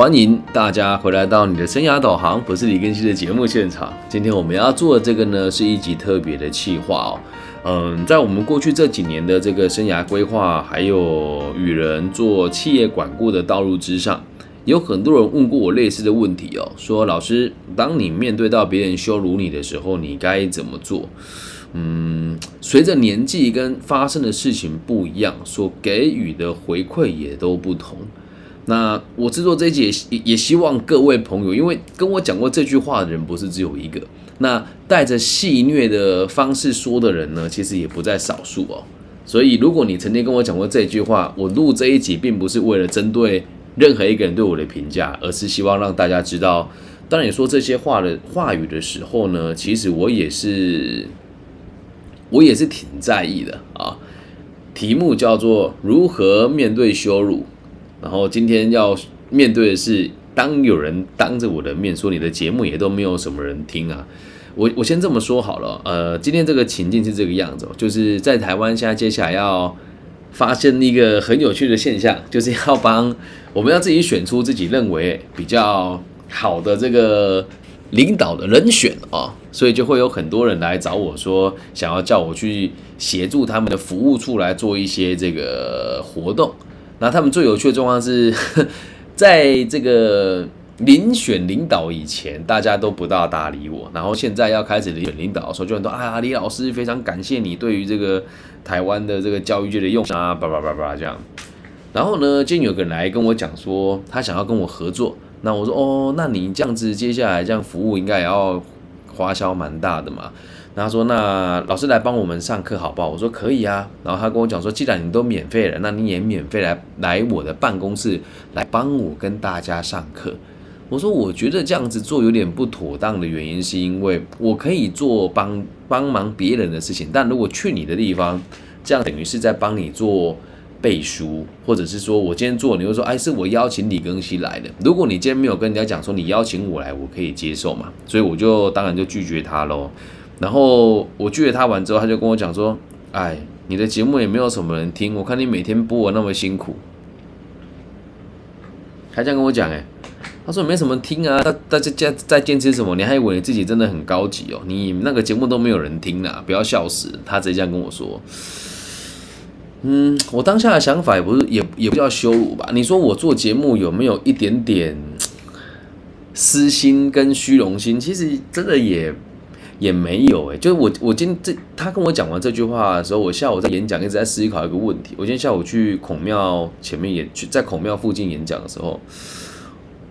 欢迎大家回来到你的生涯导航，不是李根熙的节目现场。今天我们要做的这个呢，是一集特别的企划哦。嗯，在我们过去这几年的这个生涯规划，还有与人做企业管顾的道路之上，有很多人问过我类似的问题哦，说老师，当你面对到别人羞辱你的时候，你该怎么做？嗯，随着年纪跟发生的事情不一样，所给予的回馈也都不同。那我制作这一集也也希望各位朋友，因为跟我讲过这句话的人不是只有一个，那带着戏谑的方式说的人呢，其实也不在少数哦。所以如果你曾经跟我讲过这句话，我录这一集并不是为了针对任何一个人对我的评价，而是希望让大家知道，当你说这些话的话语的时候呢，其实我也是我也是挺在意的啊。题目叫做如何面对羞辱。然后今天要面对的是，当有人当着我的面说你的节目也都没有什么人听啊，我我先这么说好了，呃，今天这个情境是这个样子，就是在台湾现在接下来要发生一个很有趣的现象，就是要帮我们要自己选出自己认为比较好的这个领导的人选啊，所以就会有很多人来找我说，想要叫我去协助他们的服务处来做一些这个活动。那他们最有趣的状况是，在这个遴选领导以前，大家都不大搭理我。然后现在要开始遴选领导的时候，就很多啊，李老师非常感谢你对于这个台湾的这个教育界的用心啊，叭叭叭叭这样。然后呢，今天有个人来跟我讲说，他想要跟我合作。那我说哦，那你这样子接下来这样服务，应该也要花销蛮大的嘛。然后说：“那老师来帮我们上课好不好？”我说：“可以啊。”然后他跟我讲说：“既然你都免费了，那你也免费来来我的办公室来帮我跟大家上课。”我说：“我觉得这样子做有点不妥当的原因，是因为我可以做帮帮忙别人的事情，但如果去你的地方，这样等于是在帮你做背书，或者是说我今天做，你会说：‘哎，是我邀请李庚希来的。’如果你今天没有跟人家讲说你邀请我来，我可以接受嘛？所以我就当然就拒绝他喽。”然后我拒绝他完之后，他就跟我讲说：“哎，你的节目也没有什么人听，我看你每天播那么辛苦。”还这样跟我讲哎，他说没什么听啊，大大家在在坚持什么？你还以为你自己真的很高级哦？你那个节目都没有人听啊，不要笑死！他直接这样跟我说。嗯，我当下的想法也不是也也不叫羞辱吧？你说我做节目有没有一点点私心跟虚荣心？其实真的也。也没有哎，就是我我今这他跟我讲完这句话的时候，我下午在演讲一直在思考一个问题。我今天下午去孔庙前面演去在孔庙附近演讲的时候，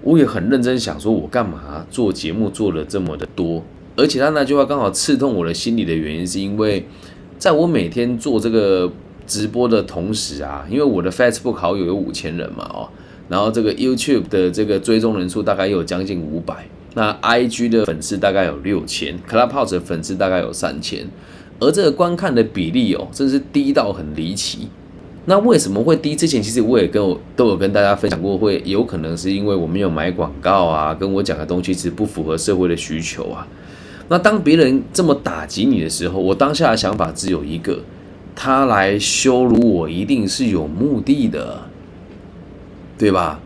我也很认真想说，我干嘛做节目做了这么的多？而且他那句话刚好刺痛我的心里的原因，是因为在我每天做这个直播的同时啊，因为我的 Facebook 好友有五千人嘛哦，然后这个 YouTube 的这个追踪人数大概有将近五百。那 I G 的粉丝大概有六千，Clubhouse 的粉丝大概有三千，而这个观看的比例哦，真是低到很离奇。那为什么会低？之前其实我也跟我都有跟大家分享过，会有可能是因为我没有买广告啊，跟我讲的东西其实不符合社会的需求啊。那当别人这么打击你的时候，我当下的想法只有一个：他来羞辱我，一定是有目的的，对吧？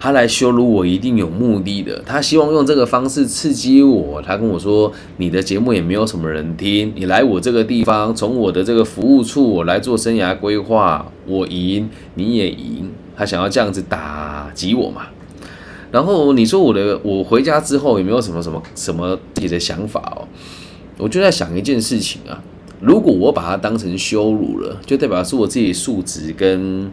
他来羞辱我，一定有目的的。他希望用这个方式刺激我。他跟我说：“你的节目也没有什么人听，你来我这个地方，从我的这个服务处我来做生涯规划，我赢你也赢。”他想要这样子打击我嘛？然后你说我的，我回家之后有没有什么什么什么自己的想法哦？我就在想一件事情啊，如果我把它当成羞辱了，就代表是我自己素质跟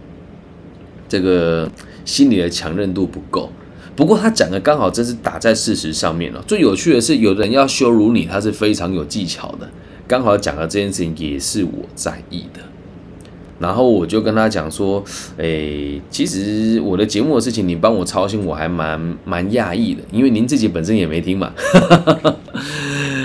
这个。心里的强韧度不够，不过他讲的刚好真是打在事实上面了。最有趣的是，有人要羞辱你，他是非常有技巧的。刚好讲的这件事情也是我在意的，然后我就跟他讲说：“诶，其实我的节目的事情，你帮我操心，我还蛮蛮讶异的，因为您自己本身也没听嘛。”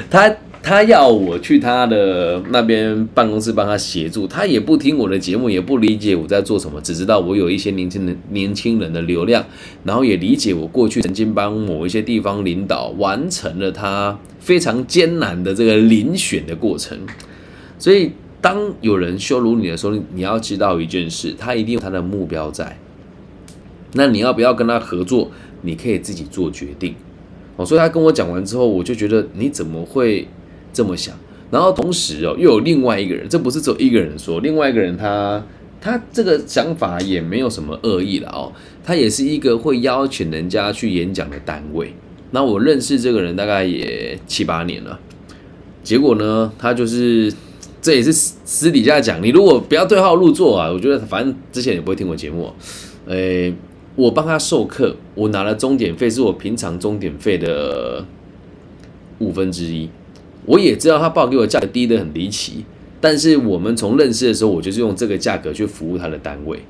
他。他要我去他的那边办公室帮他协助，他也不听我的节目，也不理解我在做什么，只知道我有一些年轻人年轻人的流量，然后也理解我过去曾经帮某一些地方领导完成了他非常艰难的这个遴选的过程。所以，当有人羞辱你的时候，你要知道一件事，他一定有他的目标在。那你要不要跟他合作？你可以自己做决定。哦，所以他跟我讲完之后，我就觉得你怎么会这么想？然后同时哦，又有另外一个人，这不是只有一个人说，另外一个人他他这个想法也没有什么恶意了哦，他也是一个会邀请人家去演讲的单位。那我认识这个人大概也七八年了，结果呢，他就是这也是私底下讲，你如果不要对号入座啊，我觉得反正之前也不会听我节目，诶，我帮他授课，我拿了钟点费是我平常钟点费的五分之一，我也知道他报给我价格低的很离奇，但是我们从认识的时候，我就是用这个价格去服务他的单位，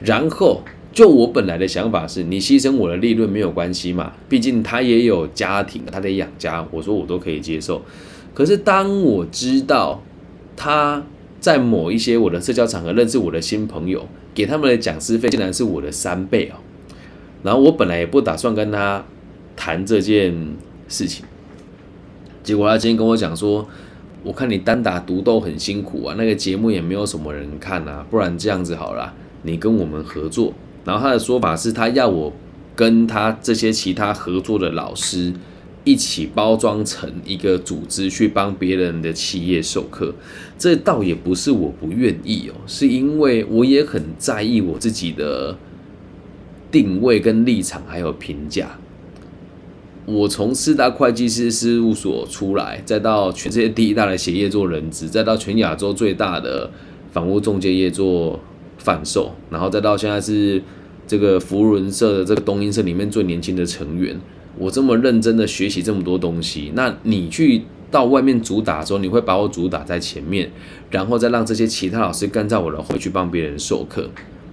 然后。就我本来的想法是，你牺牲我的利润没有关系嘛，毕竟他也有家庭，他得养家，我说我都可以接受。可是当我知道他在某一些我的社交场合认识我的新朋友，给他们的讲师费竟然是我的三倍哦，然后我本来也不打算跟他谈这件事情，结果他今天跟我讲说，我看你单打独斗很辛苦啊，那个节目也没有什么人看啊，不然这样子好了，你跟我们合作。然后他的说法是他要我跟他这些其他合作的老师一起包装成一个组织去帮别人的企业授课，这倒也不是我不愿意哦，是因为我也很在意我自己的定位跟立场还有评价。我从四大会计师事务所出来，再到全世界第一大的企业做人资，再到全亚洲最大的房屋中介业做。贩售，然后再到现在是这个福伦社的这个东音社里面最年轻的成员。我这么认真的学习这么多东西，那你去到外面主打的时候，你会把我主打在前面，然后再让这些其他老师跟在我的后去帮别人授课，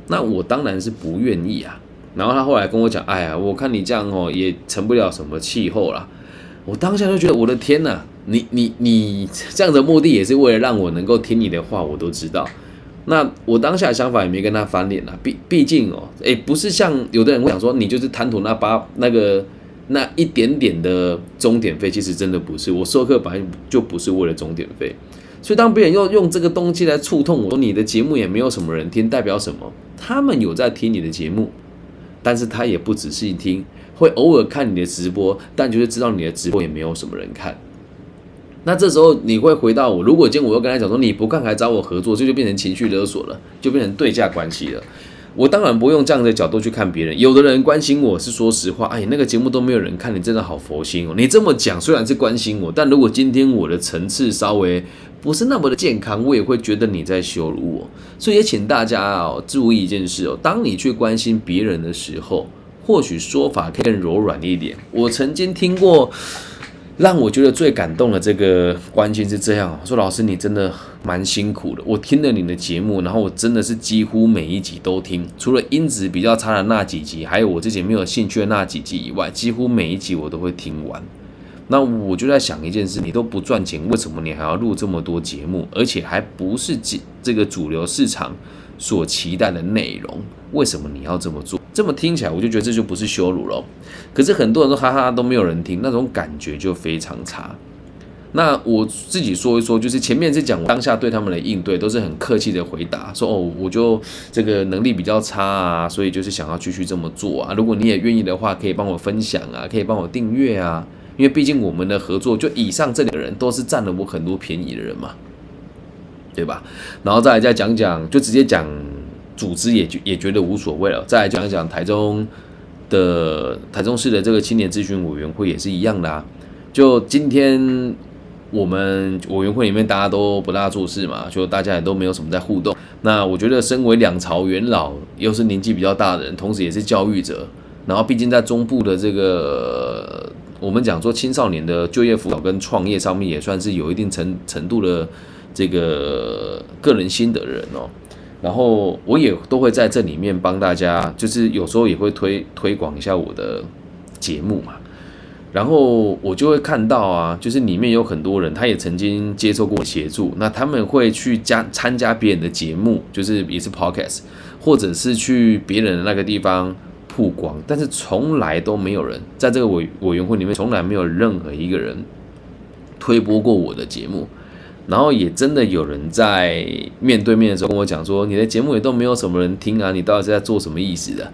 那我当然是不愿意啊。然后他后来跟我讲，哎呀，我看你这样哦，也成不了什么气候啦。我当下就觉得，我的天呐，你你你这样的目的也是为了让我能够听你的话，我都知道。那我当下的想法也没跟他翻脸啊，毕毕竟哦，诶，不是像有的人会想说，你就是贪图那八那个那一点点的终点费，其实真的不是。我授课本来就不是为了终点费，所以当别人又用这个东西来触痛我，说你的节目也没有什么人听，代表什么？他们有在听你的节目，但是他也不仔细听，会偶尔看你的直播，但就是知道你的直播也没有什么人看。那这时候你会回到我，如果今天我又跟他讲说你不看还找我合作，这就变成情绪勒索了，就变成对价关系了。我当然不用这样的角度去看别人。有的人关心我是说实话，哎，那个节目都没有人看，你真的好佛心哦。你这么讲虽然是关心我，但如果今天我的层次稍微不是那么的健康，我也会觉得你在羞辱我。所以也请大家哦注意一件事哦，当你去关心别人的时候，或许说法可以更柔软一点。我曾经听过。让我觉得最感动的这个关心是这样说：老师，你真的蛮辛苦的。我听了你的节目，然后我真的是几乎每一集都听，除了音质比较差的那几集，还有我自己没有兴趣的那几集以外，几乎每一集我都会听完。那我就在想一件事：你都不赚钱，为什么你还要录这么多节目，而且还不是这这个主流市场所期待的内容？为什么你要这么做？这么听起来，我就觉得这就不是羞辱了。可是很多人都哈哈都没有人听，那种感觉就非常差。那我自己说一说，就是前面是讲当下对他们的应对，都是很客气的回答，说哦，我就这个能力比较差啊，所以就是想要继续这么做啊。如果你也愿意的话，可以帮我分享啊，可以帮我订阅啊，因为毕竟我们的合作，就以上这两个人都是占了我很多便宜的人嘛，对吧？然后再来再讲讲，就直接讲。组织也也觉得无所谓了。再来讲讲台中的台中市的这个青年咨询委员会也是一样的啊。就今天我们委员会里面大家都不大做事嘛，就大家也都没有什么在互动。那我觉得身为两朝元老，又是年纪比较大的人，同时也是教育者，然后毕竟在中部的这个我们讲说青少年的就业辅导跟创业上面，也算是有一定程程度的这个个人心得的人哦。然后我也都会在这里面帮大家，就是有时候也会推推广一下我的节目嘛。然后我就会看到啊，就是里面有很多人，他也曾经接受过协助，那他们会去加参加别人的节目，就是也是 podcast，或者是去别人的那个地方曝光，但是从来都没有人在这个委委员会里面，从来没有任何一个人推播过我的节目。然后也真的有人在面对面的时候跟我讲说：“你的节目也都没有什么人听啊，你到底是在做什么意思的？”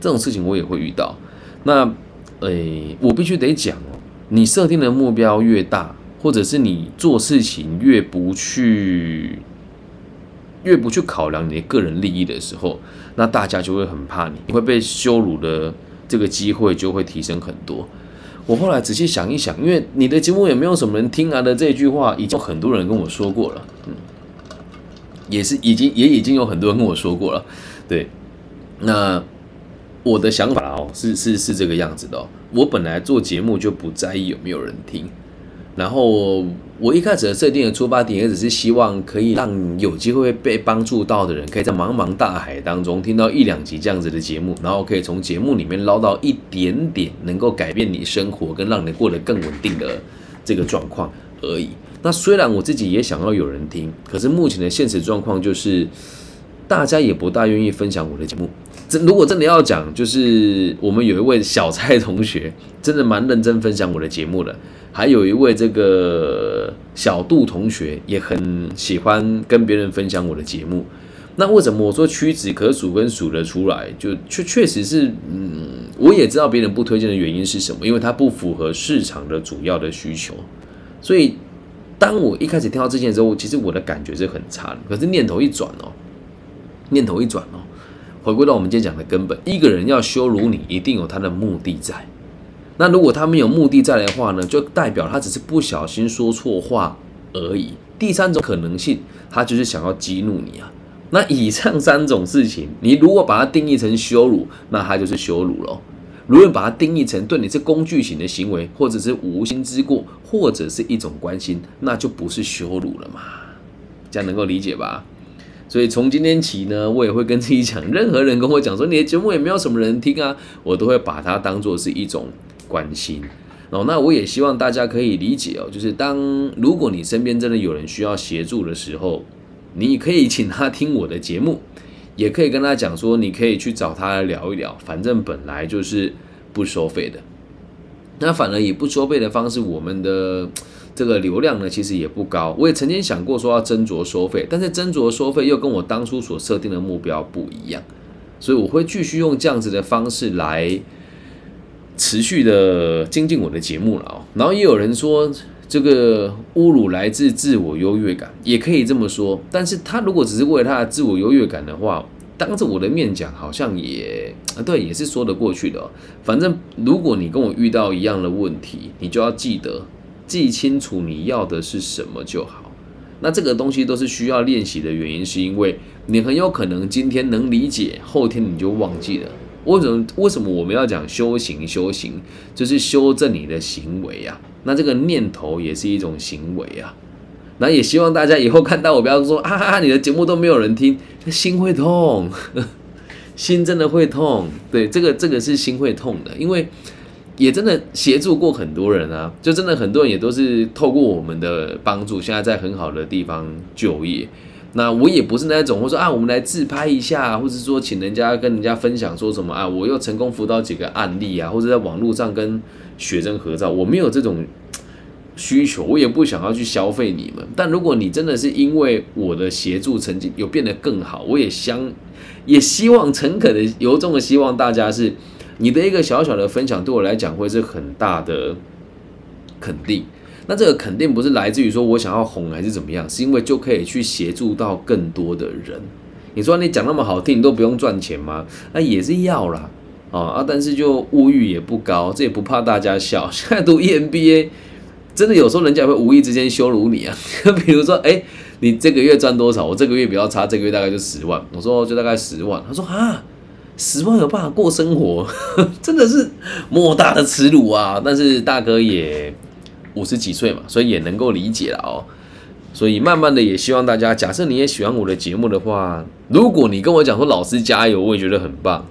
这种事情我也会遇到。那，诶，我必须得讲哦，你设定的目标越大，或者是你做事情越不去。越不去考量你的个人利益的时候，那大家就会很怕你，你会被羞辱的这个机会就会提升很多。我后来仔细想一想，因为你的节目也没有什么人听啊的这句话，已经很多人跟我说过了，嗯，也是已经也已经有很多人跟我说过了，对。那我的想法哦，是是是这个样子的，我本来做节目就不在意有没有人听。然后我一开始设定的出发点也只是希望可以让有机会被帮助到的人，可以在茫茫大海当中听到一两集这样子的节目，然后可以从节目里面捞到一点点能够改变你生活跟让你过得更稳定的这个状况而已。那虽然我自己也想要有人听，可是目前的现实状况就是大家也不大愿意分享我的节目。这如果真的要讲，就是我们有一位小蔡同学，真的蛮认真分享我的节目的。还有一位这个小杜同学也很喜欢跟别人分享我的节目。那为什么我说屈指可数跟数得出来？就确确实是，嗯，我也知道别人不推荐的原因是什么，因为它不符合市场的主要的需求。所以当我一开始听到这件的时候，其实我的感觉是很差的。可是念头一转哦，念头一转哦，回归到我们今天讲的根本，一个人要羞辱你，一定有他的目的在。那如果他没有目的在的话呢，就代表他只是不小心说错话而已。第三种可能性，他就是想要激怒你啊。那以上三种事情，你如果把它定义成羞辱，那他就是羞辱喽；如果把它定义成对你是工具型的行为，或者是无心之过，或者是一种关心，那就不是羞辱了嘛。这样能够理解吧？所以从今天起呢，我也会跟自己讲，任何人跟我讲说你的节目也没有什么人听啊，我都会把它当做是一种。关心哦，那我也希望大家可以理解哦，就是当如果你身边真的有人需要协助的时候，你可以请他听我的节目，也可以跟他讲说，你可以去找他聊一聊，反正本来就是不收费的。那反而以不收费的方式，我们的 这个流量呢，其实也不高。我也曾经想过说要斟酌收费，但是斟酌收费又跟我当初所设定的目标不一样，所以我会继续用这样子的方式来。持续的精进我的节目了哦，然后也有人说这个侮辱来自自我优越感，也可以这么说。但是他如果只是为了他的自我优越感的话，当着我的面讲，好像也啊对，也是说得过去的。反正如果你跟我遇到一样的问题，你就要记得记清楚你要的是什么就好。那这个东西都是需要练习的原因，是因为你很有可能今天能理解，后天你就忘记了。为什么？为什么我们要讲修行？修行就是修正你的行为啊。那这个念头也是一种行为啊。那也希望大家以后看到我，不要说啊，你的节目都没有人听，心会痛，心真的会痛。对，这个这个是心会痛的，因为也真的协助过很多人啊，就真的很多人也都是透过我们的帮助，现在在很好的地方就业。那我也不是那种，我说啊，我们来自拍一下，或者说请人家跟人家分享说什么啊，我又成功辅导几个案例啊，或者在网络上跟学生合照，我没有这种需求，我也不想要去消费你们。但如果你真的是因为我的协助，成绩有变得更好，我也相也希望诚恳的由衷的希望大家是你的一个小小的分享，对我来讲会是很大的肯定。那这个肯定不是来自于说我想要红还是怎么样，是因为就可以去协助到更多的人。你说你讲那么好听，你都不用赚钱吗？那也是要啦，啊啊！但是就物欲也不高，这也不怕大家笑。现在读 EMBA，真的有时候人家会无意之间羞辱你啊。比如说，哎，你这个月赚多少？我这个月比较差，这个月大概就十万。我说就大概十万。他说啊，十万有办法过生活？真的是莫大的耻辱啊！但是大哥也。五十几岁嘛，所以也能够理解了哦。所以慢慢的也希望大家，假设你也喜欢我的节目的话，如果你跟我讲说老师加油，我也觉得很棒，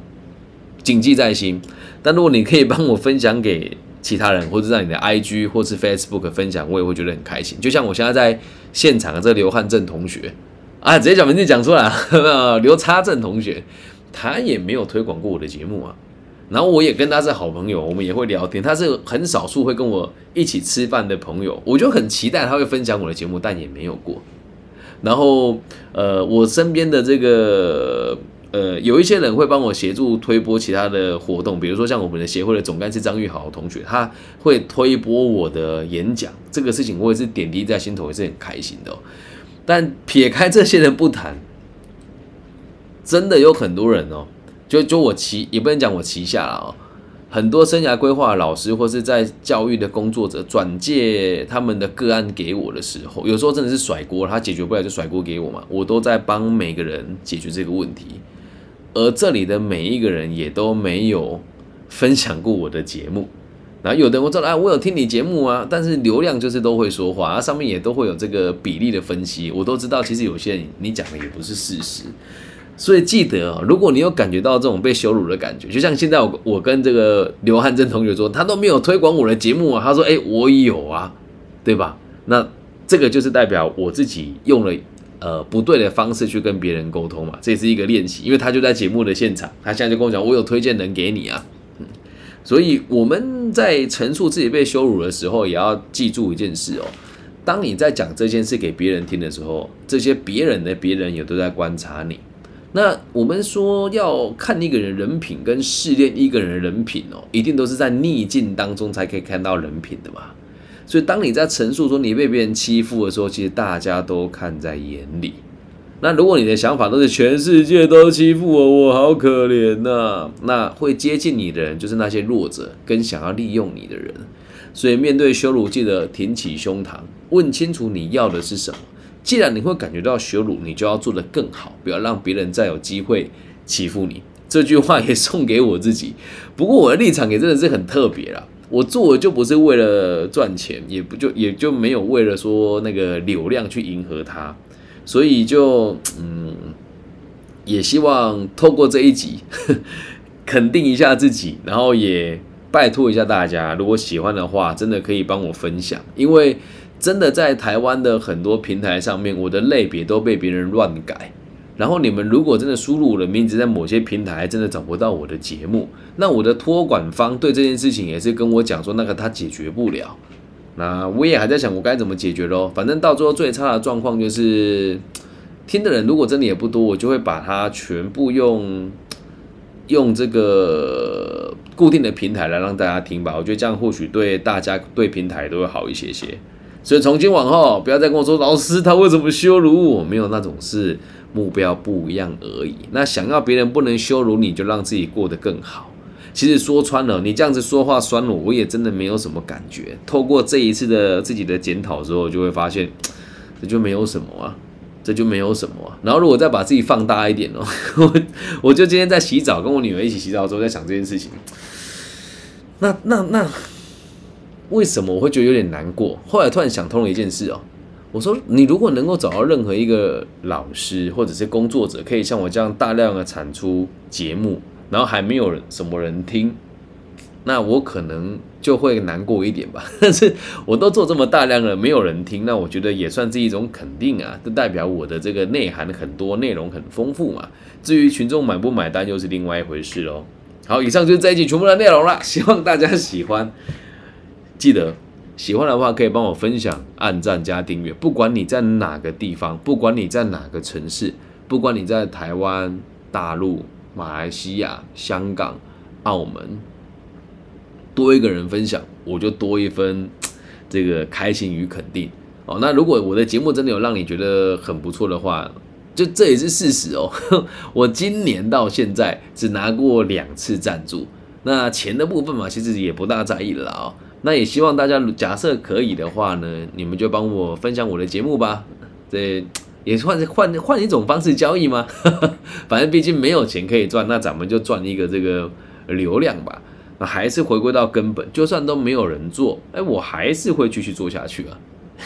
谨记在心。但如果你可以帮我分享给其他人，或者让你的 IG 或是 Facebook 分享，我也会觉得很开心。就像我现在在现场的这刘汉正同学啊，直接讲名字讲出来，刘差正同学，他也没有推广过我的节目啊。然后我也跟他是好朋友，我们也会聊天。他是很少数会跟我一起吃饭的朋友，我就很期待他会分享我的节目，但也没有过。然后，呃，我身边的这个呃，有一些人会帮我协助推播其他的活动，比如说像我们的协会的总干事张玉豪同学，他会推播我的演讲，这个事情我也是点滴在心头，也是很开心的。但撇开这些人不谈，真的有很多人哦，就就我旗也不能讲我旗下了哦，很多生涯规划老师或是在教育的工作者转介他们的个案给我的时候，有时候真的是甩锅，他解决不了就甩锅给我嘛，我都在帮每个人解决这个问题。而这里的每一个人也都没有分享过我的节目，然后有的人我知道啊，我有听你节目啊，但是流量就是都会说话，啊，上面也都会有这个比例的分析，我都知道。其实有些人你讲的也不是事实，所以记得哦，如果你有感觉到这种被羞辱的感觉，就像现在我我跟这个刘汉珍同学说，他都没有推广我的节目啊，他说哎我有啊，对吧？那这个就是代表我自己用了。呃，不对的方式去跟别人沟通嘛，这也是一个练习。因为他就在节目的现场，他现在就跟我讲，我有推荐人给你啊。嗯，所以我们在陈述自己被羞辱的时候，也要记住一件事哦。当你在讲这件事给别人听的时候，这些别人的别人也都在观察你。那我们说要看一个人人品跟试炼一个人人品哦，一定都是在逆境当中才可以看到人品的嘛。所以，当你在陈述说你被别人欺负的时候，其实大家都看在眼里。那如果你的想法都是全世界都欺负我，我好可怜呐，那会接近你的人就是那些弱者跟想要利用你的人。所以，面对羞辱，记得挺起胸膛，问清楚你要的是什么。既然你会感觉到羞辱，你就要做得更好，不要让别人再有机会欺负你。这句话也送给我自己。不过，我的立场也真的是很特别啦。我做的就不是为了赚钱，也不就也就没有为了说那个流量去迎合他，所以就嗯，也希望透过这一集 肯定一下自己，然后也拜托一下大家，如果喜欢的话，真的可以帮我分享，因为真的在台湾的很多平台上面，我的类别都被别人乱改。然后你们如果真的输入我的名字，在某些平台真的找不到我的节目，那我的托管方对这件事情也是跟我讲说，那个他解决不了。那我也还在想我该怎么解决咯。反正到最后最差的状况就是，听的人如果真的也不多，我就会把它全部用用这个固定的平台来让大家听吧。我觉得这样或许对大家对平台都会好一些些。所以从今往后，不要再跟我说老师他为什么羞辱我，没有那种事。目标不一样而已。那想要别人不能羞辱你，就让自己过得更好。其实说穿了，你这样子说话酸我，我也真的没有什么感觉。透过这一次的自己的检讨之后，就会发现 这就没有什么啊，这就没有什么。然后如果再把自己放大一点哦，我我就今天在洗澡，跟我女儿一起洗澡的时候，在想这件事情。那那那为什么我会觉得有点难过？后来突然想通了一件事哦。我说，你如果能够找到任何一个老师或者是工作者，可以像我这样大量的产出节目，然后还没有什么人听，那我可能就会难过一点吧。但是我都做这么大量了，没有人听，那我觉得也算是一种肯定啊，这代表我的这个内涵很多，内容很丰富嘛。至于群众买不买单，又是另外一回事喽。好，以上就是这一集全部的内容了，希望大家喜欢，记得。喜欢的话，可以帮我分享、按赞加订阅。不管你在哪个地方，不管你在哪个城市，不管你在台湾、大陆、马来西亚、香港、澳门，多一个人分享，我就多一分这个开心与肯定哦。那如果我的节目真的有让你觉得很不错的话，就这也是事实哦。我今年到现在只拿过两次赞助，那钱的部分嘛，其实也不大在意了啊。那也希望大家假设可以的话呢，你们就帮我分享我的节目吧。这也算是换换一种方式交易吗？反正毕竟没有钱可以赚，那咱们就赚一个这个流量吧。那还是回归到根本，就算都没有人做，哎，我还是会继续做下去啊。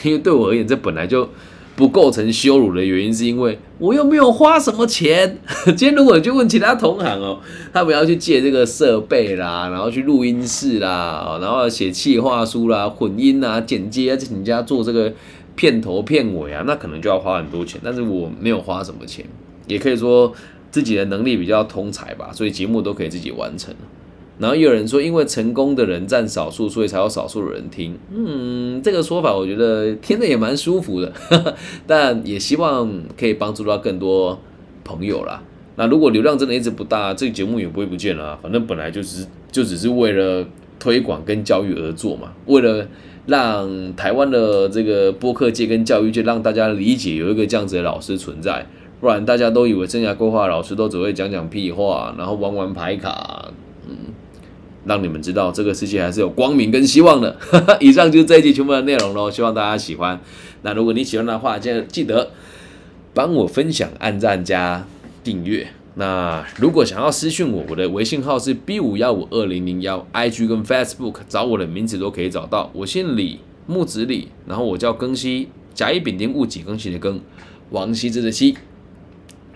因为对我而言，这本来就。不构成羞辱的原因，是因为我又没有花什么钱。今天如果你去问其他同行哦，他们要去借这个设备啦，然后去录音室啦，然后写企划书啦、混音啊、剪接啊，请人家做这个片头片尾啊，那可能就要花很多钱。但是我没有花什么钱，也可以说自己的能力比较通才吧，所以节目都可以自己完成。然后有人说，因为成功的人占少数，所以才有少数的人听。嗯，这个说法我觉得听着也蛮舒服的，但也希望可以帮助到更多朋友啦。那如果流量真的一直不大，这个节目也不会不见了。反正本来就只是就只是为了推广跟教育而做嘛，为了让台湾的这个播客界跟教育界让大家理解有一个这样子的老师存在，不然大家都以为生涯规划老师都只会讲讲屁话，然后玩玩牌卡，让你们知道这个世界还是有光明跟希望的。以上就是这一集全部的内容喽，希望大家喜欢。那如果你喜欢的话，记得记得帮我分享、按赞加。订阅。那如果想要私讯我，我的微信号是 B 五幺五二零零幺，IG 跟 Facebook 找我的名字都可以找到。我姓李，木子李，然后我叫庚希，甲乙丙丁戊己庚辛的庚，王羲之的羲。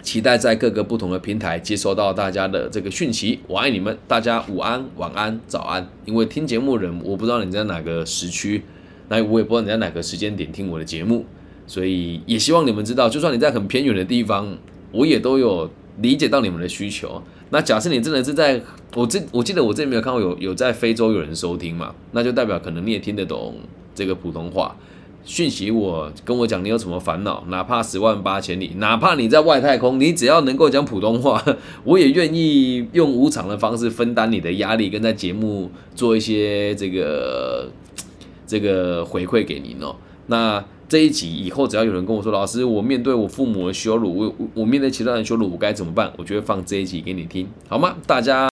期待在各个不同的平台接收到大家的这个讯息。我爱你们，大家午安、晚安、早安。因为听节目人，我不知道你在哪个时区，那我也不知道你在哪个时间点听我的节目，所以也希望你们知道，就算你在很偏远的地方。我也都有理解到你们的需求。那假设你真的是在我这，我记得我这里没有看到有有在非洲有人收听嘛？那就代表可能你也听得懂这个普通话讯息。我跟我讲你有什么烦恼，哪怕十万八千里，哪怕你在外太空，你只要能够讲普通话，我也愿意用无偿的方式分担你的压力，跟在节目做一些这个这个回馈给您哦。那。这一集以后，只要有人跟我说：“老师，我面对我父母的羞辱，我我面对其他人羞辱，我该怎么办？”我就会放这一集给你听，好吗？大家。